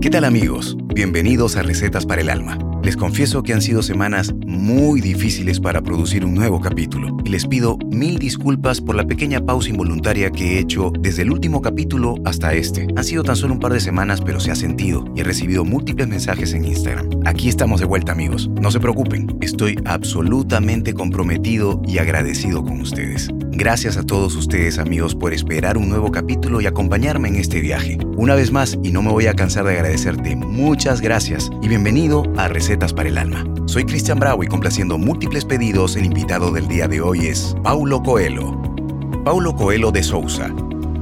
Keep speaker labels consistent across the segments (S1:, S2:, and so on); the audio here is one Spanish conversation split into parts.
S1: ¿Qué tal amigos? Bienvenidos a Recetas para el Alma. Les confieso que han sido semanas muy difíciles para producir un nuevo capítulo y les pido mil disculpas por la pequeña pausa involuntaria que he hecho desde el último capítulo hasta este. Han sido tan solo un par de semanas pero se ha sentido y he recibido múltiples mensajes en Instagram. Aquí estamos de vuelta amigos. No se preocupen, estoy absolutamente comprometido y agradecido con ustedes. Gracias a todos ustedes amigos por esperar un nuevo capítulo y acompañarme en este viaje. Una vez más, y no me voy a cansar de agradecerte, muchas gracias y bienvenido a Recetas para el Alma. Soy Cristian Bravo y complaciendo múltiples pedidos, el invitado del día de hoy es Paulo Coelho. Paulo Coelho de Souza,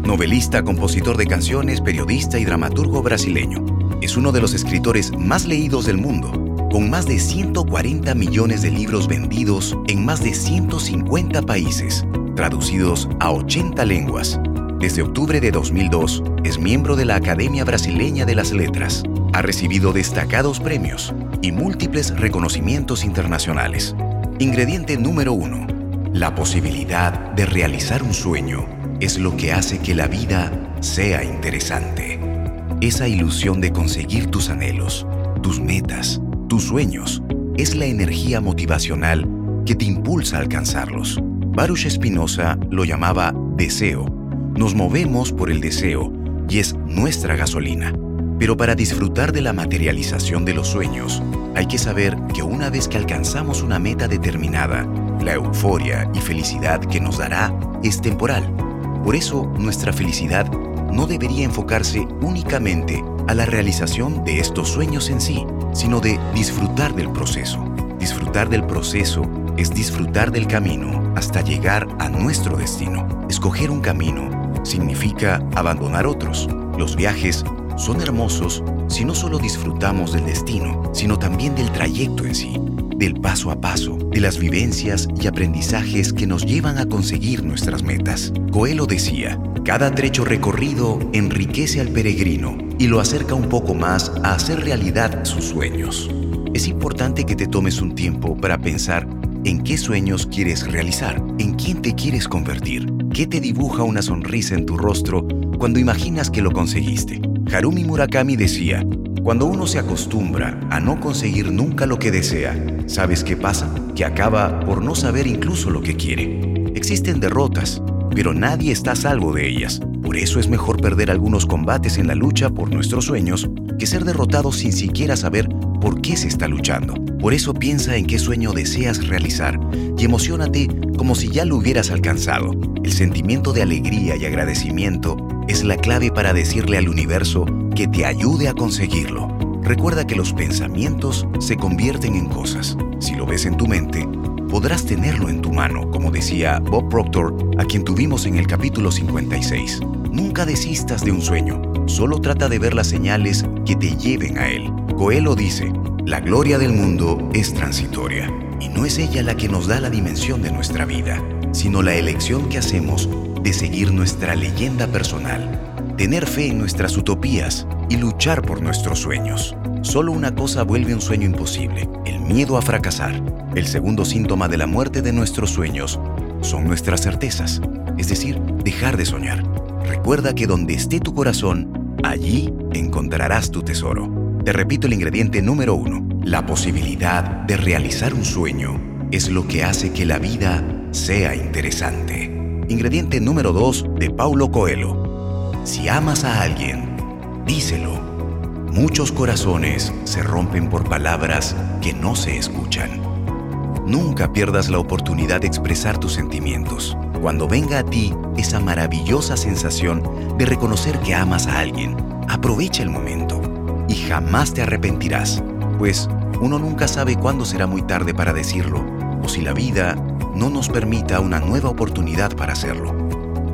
S1: novelista, compositor de canciones, periodista y dramaturgo brasileño. Es uno de los escritores más leídos del mundo, con más de 140 millones de libros vendidos en más de 150 países traducidos a 80 lenguas. Desde octubre de 2002 es miembro de la Academia Brasileña de las Letras. Ha recibido destacados premios y múltiples reconocimientos internacionales. Ingrediente número uno. La posibilidad de realizar un sueño es lo que hace que la vida sea interesante. Esa ilusión de conseguir tus anhelos, tus metas, tus sueños, es la energía motivacional que te impulsa a alcanzarlos. Baruch Spinoza lo llamaba deseo. Nos movemos por el deseo y es nuestra gasolina. Pero para disfrutar de la materialización de los sueños, hay que saber que una vez que alcanzamos una meta determinada, la euforia y felicidad que nos dará es temporal. Por eso, nuestra felicidad no debería enfocarse únicamente a la realización de estos sueños en sí, sino de disfrutar del proceso. Disfrutar del proceso es disfrutar del camino hasta llegar a nuestro destino. Escoger un camino significa abandonar otros. Los viajes son hermosos si no solo disfrutamos del destino, sino también del trayecto en sí, del paso a paso, de las vivencias y aprendizajes que nos llevan a conseguir nuestras metas. Coelho decía, cada trecho recorrido enriquece al peregrino y lo acerca un poco más a hacer realidad sus sueños. Es importante que te tomes un tiempo para pensar ¿En qué sueños quieres realizar? ¿En quién te quieres convertir? ¿Qué te dibuja una sonrisa en tu rostro cuando imaginas que lo conseguiste? Harumi Murakami decía, cuando uno se acostumbra a no conseguir nunca lo que desea, ¿sabes qué pasa? Que acaba por no saber incluso lo que quiere. Existen derrotas, pero nadie está a salvo de ellas. Por eso es mejor perder algunos combates en la lucha por nuestros sueños que ser derrotado sin siquiera saber por qué se está luchando. Por eso piensa en qué sueño deseas realizar y emocionate como si ya lo hubieras alcanzado. El sentimiento de alegría y agradecimiento es la clave para decirle al universo que te ayude a conseguirlo. Recuerda que los pensamientos se convierten en cosas. Si lo ves en tu mente, podrás tenerlo en tu mano, como decía Bob Proctor, a quien tuvimos en el capítulo 56. Nunca desistas de un sueño, solo trata de ver las señales que te lleven a él. Coelho dice, la gloria del mundo es transitoria y no es ella la que nos da la dimensión de nuestra vida, sino la elección que hacemos de seguir nuestra leyenda personal, tener fe en nuestras utopías y luchar por nuestros sueños. Solo una cosa vuelve un sueño imposible, el miedo a fracasar. El segundo síntoma de la muerte de nuestros sueños son nuestras certezas, es decir, dejar de soñar. Recuerda que donde esté tu corazón, allí encontrarás tu tesoro. Te repito el ingrediente número uno. La posibilidad de realizar un sueño es lo que hace que la vida sea interesante. Ingrediente número dos de Paulo Coelho. Si amas a alguien, díselo. Muchos corazones se rompen por palabras que no se escuchan. Nunca pierdas la oportunidad de expresar tus sentimientos. Cuando venga a ti esa maravillosa sensación de reconocer que amas a alguien, aprovecha el momento y jamás te arrepentirás, pues uno nunca sabe cuándo será muy tarde para decirlo o si la vida no nos permita una nueva oportunidad para hacerlo.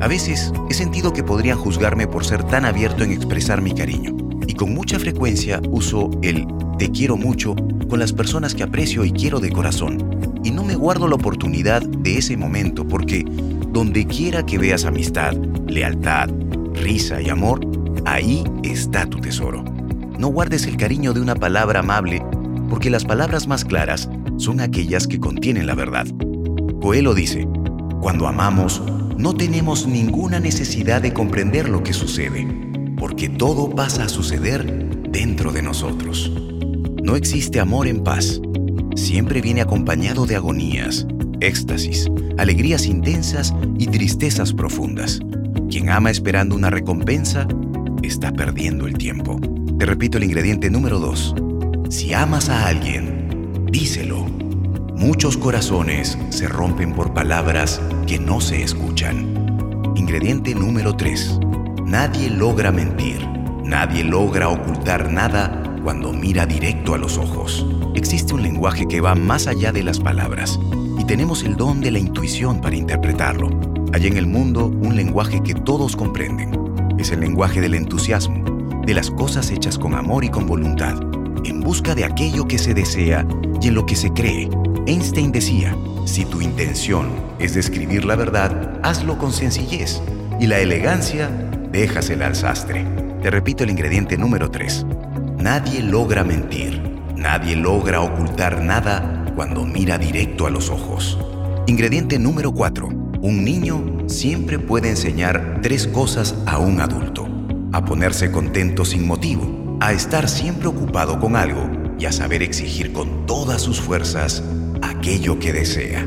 S1: A veces he sentido que podrían juzgarme por ser tan abierto en expresar mi cariño y con mucha frecuencia uso el te quiero mucho con las personas que aprecio y quiero de corazón y no me guardo la oportunidad de ese momento porque donde quiera que veas amistad, lealtad, risa y amor, ahí está tu tesoro. No guardes el cariño de una palabra amable, porque las palabras más claras son aquellas que contienen la verdad. Coelho dice, cuando amamos, no tenemos ninguna necesidad de comprender lo que sucede, porque todo pasa a suceder dentro de nosotros. No existe amor en paz. Siempre viene acompañado de agonías, éxtasis, alegrías intensas y tristezas profundas. Quien ama esperando una recompensa está perdiendo el tiempo. Te repito el ingrediente número 2. Si amas a alguien, díselo. Muchos corazones se rompen por palabras que no se escuchan. Ingrediente número 3. Nadie logra mentir. Nadie logra ocultar nada cuando mira directo a los ojos. Existe un lenguaje que va más allá de las palabras y tenemos el don de la intuición para interpretarlo. Hay en el mundo un lenguaje que todos comprenden. Es el lenguaje del entusiasmo, de las cosas hechas con amor y con voluntad, en busca de aquello que se desea y en lo que se cree. Einstein decía, si tu intención es describir la verdad, hazlo con sencillez y la elegancia, déjasela al sastre. Te repito el ingrediente número 3. Nadie logra mentir, nadie logra ocultar nada cuando mira directo a los ojos. Ingrediente número 4. Un niño siempre puede enseñar tres cosas a un adulto. A ponerse contento sin motivo, a estar siempre ocupado con algo y a saber exigir con todas sus fuerzas aquello que desea.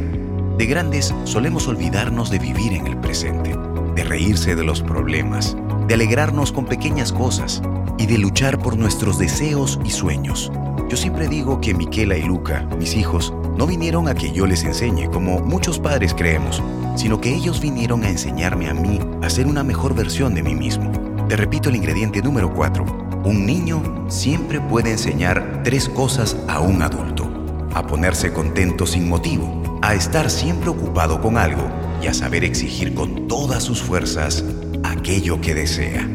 S1: De grandes solemos olvidarnos de vivir en el presente, de reírse de los problemas, de alegrarnos con pequeñas cosas y de luchar por nuestros deseos y sueños. Yo siempre digo que Miquela y Luca, mis hijos, no vinieron a que yo les enseñe, como muchos padres creemos, sino que ellos vinieron a enseñarme a mí a ser una mejor versión de mí mismo. Te repito el ingrediente número 4. Un niño siempre puede enseñar tres cosas a un adulto. A ponerse contento sin motivo, a estar siempre ocupado con algo y a saber exigir con todas sus fuerzas aquello que desea.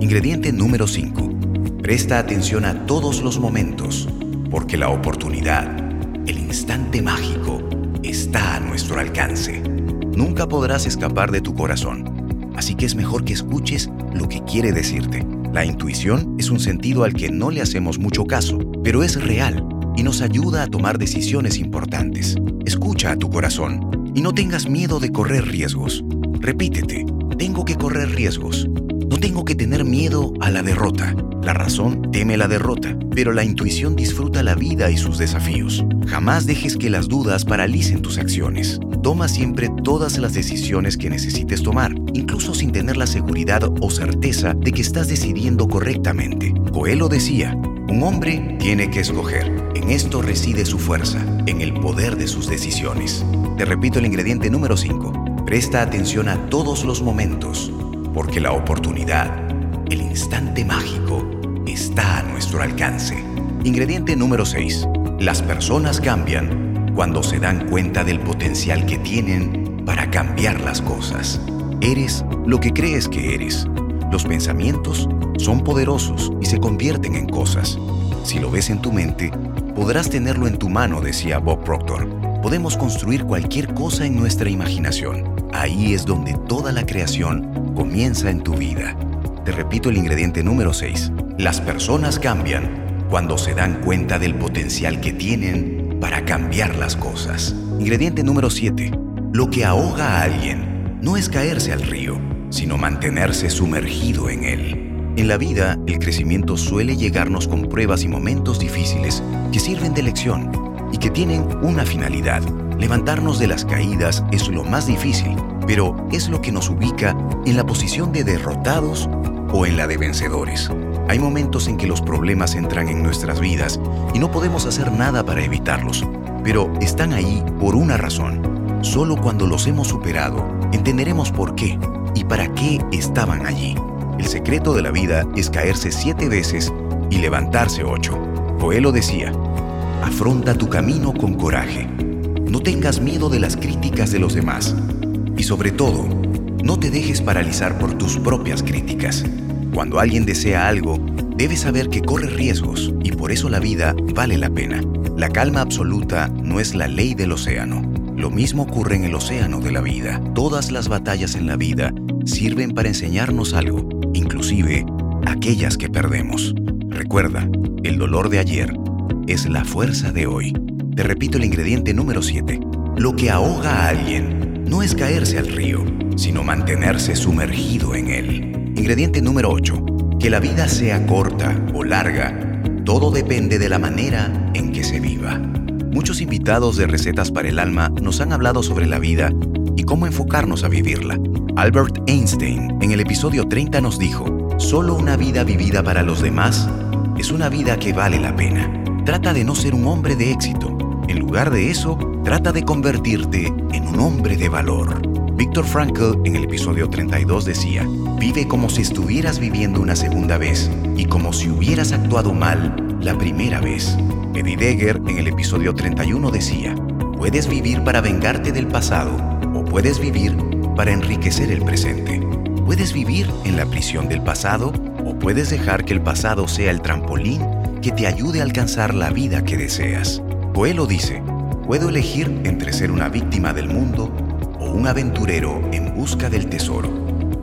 S1: Ingrediente número 5. Presta atención a todos los momentos, porque la oportunidad, el instante mágico, está a nuestro alcance. Nunca podrás escapar de tu corazón, así que es mejor que escuches lo que quiere decirte. La intuición es un sentido al que no le hacemos mucho caso, pero es real y nos ayuda a tomar decisiones importantes. Escucha a tu corazón y no tengas miedo de correr riesgos. Repítete, tengo que correr riesgos. No tengo que tener miedo a la derrota. La razón teme la derrota, pero la intuición disfruta la vida y sus desafíos. Jamás dejes que las dudas paralicen tus acciones. Toma siempre todas las decisiones que necesites tomar, incluso sin tener la seguridad o certeza de que estás decidiendo correctamente. Coelho decía, un hombre tiene que escoger. En esto reside su fuerza, en el poder de sus decisiones. Te repito el ingrediente número 5. Presta atención a todos los momentos porque la oportunidad, el instante mágico, está a nuestro alcance. Ingrediente número 6. Las personas cambian cuando se dan cuenta del potencial que tienen para cambiar las cosas. Eres lo que crees que eres. Los pensamientos son poderosos y se convierten en cosas. Si lo ves en tu mente, podrás tenerlo en tu mano, decía Bob Proctor. Podemos construir cualquier cosa en nuestra imaginación. Ahí es donde toda la creación comienza en tu vida. Te repito el ingrediente número 6. Las personas cambian cuando se dan cuenta del potencial que tienen para cambiar las cosas. Ingrediente número 7. Lo que ahoga a alguien no es caerse al río, sino mantenerse sumergido en él. En la vida, el crecimiento suele llegarnos con pruebas y momentos difíciles que sirven de lección y que tienen una finalidad, Levantarnos de las caídas es lo más difícil, pero es lo que nos ubica en la posición de derrotados o en la de vencedores. Hay momentos en que los problemas entran en nuestras vidas y no podemos hacer nada para evitarlos, pero están ahí por una razón. Solo cuando los hemos superado entenderemos por qué y para qué estaban allí. El secreto de la vida es caerse siete veces y levantarse ocho. Coelho decía, afronta tu camino con coraje no tengas miedo de las críticas de los demás. Y sobre todo, no te dejes paralizar por tus propias críticas. Cuando alguien desea algo, debes saber que corre riesgos y por eso la vida vale la pena. La calma absoluta no es la ley del océano. Lo mismo ocurre en el océano de la vida. Todas las batallas en la vida sirven para enseñarnos algo, inclusive aquellas que perdemos. Recuerda, el dolor de ayer es la fuerza de hoy. Te repito el ingrediente número 7. Lo que ahoga a alguien no es caerse al río, sino mantenerse sumergido en él. Ingrediente número 8. Que la vida sea corta o larga, todo depende de la manera en que se viva. Muchos invitados de Recetas para el Alma nos han hablado sobre la vida y cómo enfocarnos a vivirla. Albert Einstein en el episodio 30 nos dijo, solo una vida vivida para los demás es una vida que vale la pena. Trata de no ser un hombre de éxito. En lugar de eso, trata de convertirte en un hombre de valor. Víctor Frankl en el episodio 32 decía, vive como si estuvieras viviendo una segunda vez y como si hubieras actuado mal la primera vez. Eddie Degger en el episodio 31 decía, puedes vivir para vengarte del pasado o puedes vivir para enriquecer el presente. Puedes vivir en la prisión del pasado o puedes dejar que el pasado sea el trampolín que te ayude a alcanzar la vida que deseas. Coelho dice, puedo elegir entre ser una víctima del mundo un aventurero en busca del tesoro.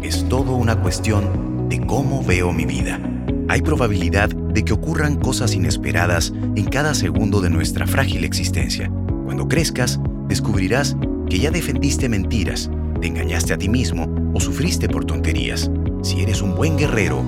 S1: Es todo una cuestión de cómo veo mi vida. Hay probabilidad de que ocurran cosas inesperadas en cada segundo de nuestra frágil existencia. Cuando crezcas, descubrirás que ya defendiste mentiras, te engañaste a ti mismo o sufriste por tonterías. Si eres un buen guerrero,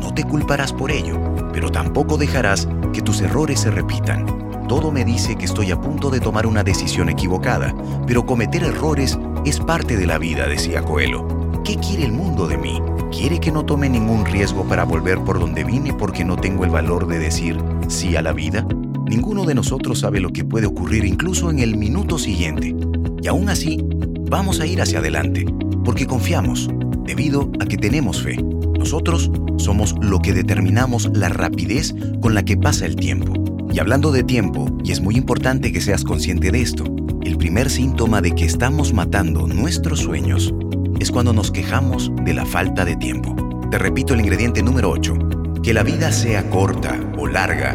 S1: no te culparás por ello, pero tampoco dejarás que tus errores se repitan. Todo me dice que estoy a punto de tomar una decisión equivocada, pero cometer errores es parte de la vida, decía Coelho. ¿Qué quiere el mundo de mí? ¿Quiere que no tome ningún riesgo para volver por donde vine porque no tengo el valor de decir sí a la vida? Ninguno de nosotros sabe lo que puede ocurrir incluso en el minuto siguiente. Y aún así, vamos a ir hacia adelante, porque confiamos, debido a que tenemos fe. Nosotros somos lo que determinamos la rapidez con la que pasa el tiempo. Y hablando de tiempo, y es muy importante que seas consciente de esto, el primer síntoma de que estamos matando nuestros sueños es cuando nos quejamos de la falta de tiempo. Te repito el ingrediente número 8. Que la vida sea corta o larga,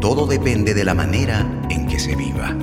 S1: todo depende de la manera en que se viva.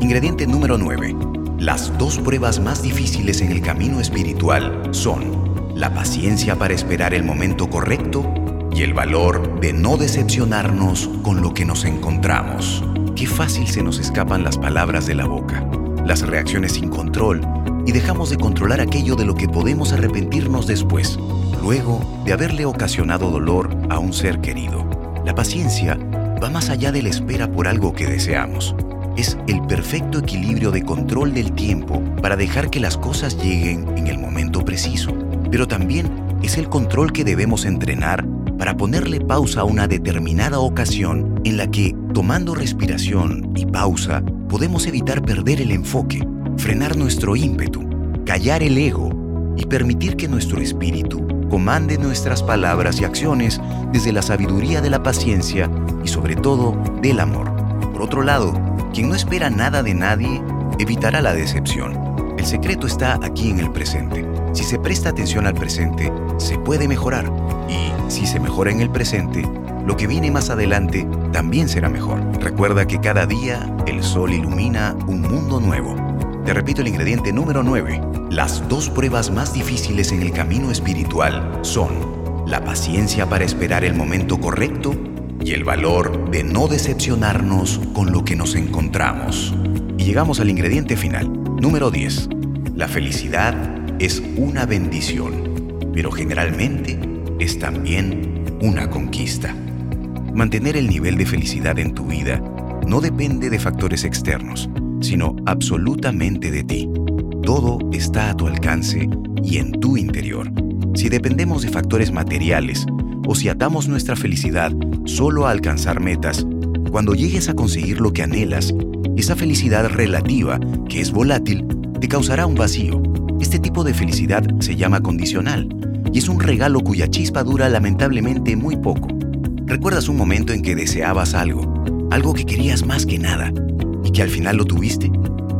S1: Ingrediente número 9. Las dos pruebas más difíciles en el camino espiritual son la paciencia para esperar el momento correcto y el valor de no decepcionarnos con lo que nos encontramos. Qué fácil se nos escapan las palabras de la boca las reacciones sin control y dejamos de controlar aquello de lo que podemos arrepentirnos después, luego de haberle ocasionado dolor a un ser querido. La paciencia va más allá de la espera por algo que deseamos. Es el perfecto equilibrio de control del tiempo para dejar que las cosas lleguen en el momento preciso, pero también es el control que debemos entrenar para ponerle pausa a una determinada ocasión en la que, tomando respiración y pausa, podemos evitar perder el enfoque, frenar nuestro ímpetu, callar el ego y permitir que nuestro espíritu comande nuestras palabras y acciones desde la sabiduría de la paciencia y sobre todo del amor. Por otro lado, quien no espera nada de nadie evitará la decepción. El secreto está aquí en el presente. Si se presta atención al presente, se puede mejorar. Y si se mejora en el presente, lo que viene más adelante también será mejor. Recuerda que cada día el sol ilumina un mundo nuevo. Te repito el ingrediente número 9. Las dos pruebas más difíciles en el camino espiritual son la paciencia para esperar el momento correcto y el valor de no decepcionarnos con lo que nos encontramos. Y llegamos al ingrediente final, número 10. La felicidad es una bendición, pero generalmente es también una conquista. Mantener el nivel de felicidad en tu vida no depende de factores externos, sino absolutamente de ti. Todo está a tu alcance y en tu interior. Si dependemos de factores materiales o si atamos nuestra felicidad solo a alcanzar metas, cuando llegues a conseguir lo que anhelas, esa felicidad relativa, que es volátil, te causará un vacío. Este tipo de felicidad se llama condicional y es un regalo cuya chispa dura lamentablemente muy poco. ¿Recuerdas un momento en que deseabas algo, algo que querías más que nada, y que al final lo tuviste?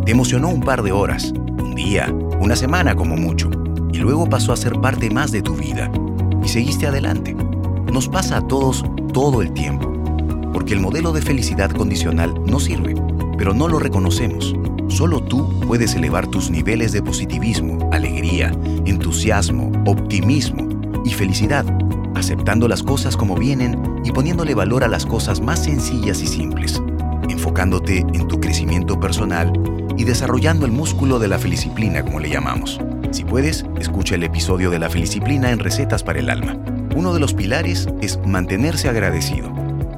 S1: Te emocionó un par de horas, un día, una semana como mucho, y luego pasó a ser parte más de tu vida, y seguiste adelante. Nos pasa a todos todo el tiempo, porque el modelo de felicidad condicional no sirve, pero no lo reconocemos. Solo tú puedes elevar tus niveles de positivismo, alegría, entusiasmo, optimismo y felicidad aceptando las cosas como vienen y poniéndole valor a las cosas más sencillas y simples, enfocándote en tu crecimiento personal y desarrollando el músculo de la feliciplina, como le llamamos. Si puedes, escucha el episodio de la feliciplina en Recetas para el Alma. Uno de los pilares es mantenerse agradecido.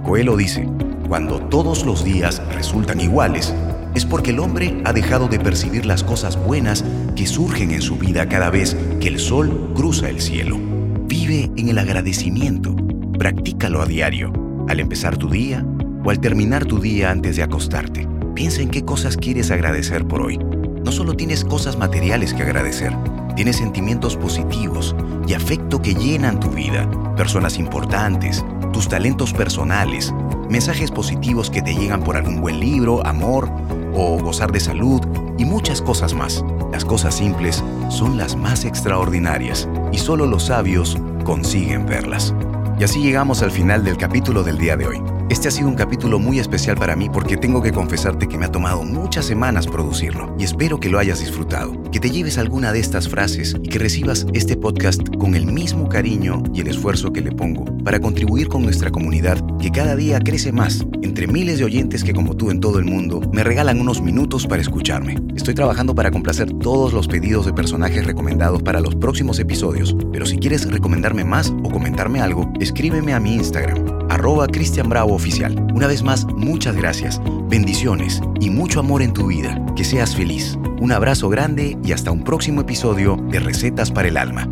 S1: Coelho dice, cuando todos los días resultan iguales, es porque el hombre ha dejado de percibir las cosas buenas que surgen en su vida cada vez que el sol cruza el cielo. Vive en el agradecimiento, practícalo a diario, al empezar tu día o al terminar tu día antes de acostarte. Piensa en qué cosas quieres agradecer por hoy. No solo tienes cosas materiales que agradecer, tienes sentimientos positivos y afecto que llenan tu vida, personas importantes, tus talentos personales, mensajes positivos que te llegan por algún buen libro, amor o gozar de salud y muchas cosas más. Las cosas simples son las más extraordinarias y solo los sabios consiguen verlas. Y así llegamos al final del capítulo del día de hoy. Este ha sido un capítulo muy especial para mí porque tengo que confesarte que me ha tomado muchas semanas producirlo y espero que lo hayas disfrutado, que te lleves alguna de estas frases y que recibas este podcast con el mismo cariño y el esfuerzo que le pongo para contribuir con nuestra comunidad que cada día crece más entre miles de oyentes que como tú en todo el mundo me regalan unos minutos para escucharme. Estoy trabajando para complacer todos los pedidos de personajes recomendados para los próximos episodios, pero si quieres recomendarme más o comentarme algo, escríbeme a mi Instagram arroba Cristian Bravo Oficial. Una vez más, muchas gracias, bendiciones y mucho amor en tu vida. Que seas feliz. Un abrazo grande y hasta un próximo episodio de Recetas para el Alma.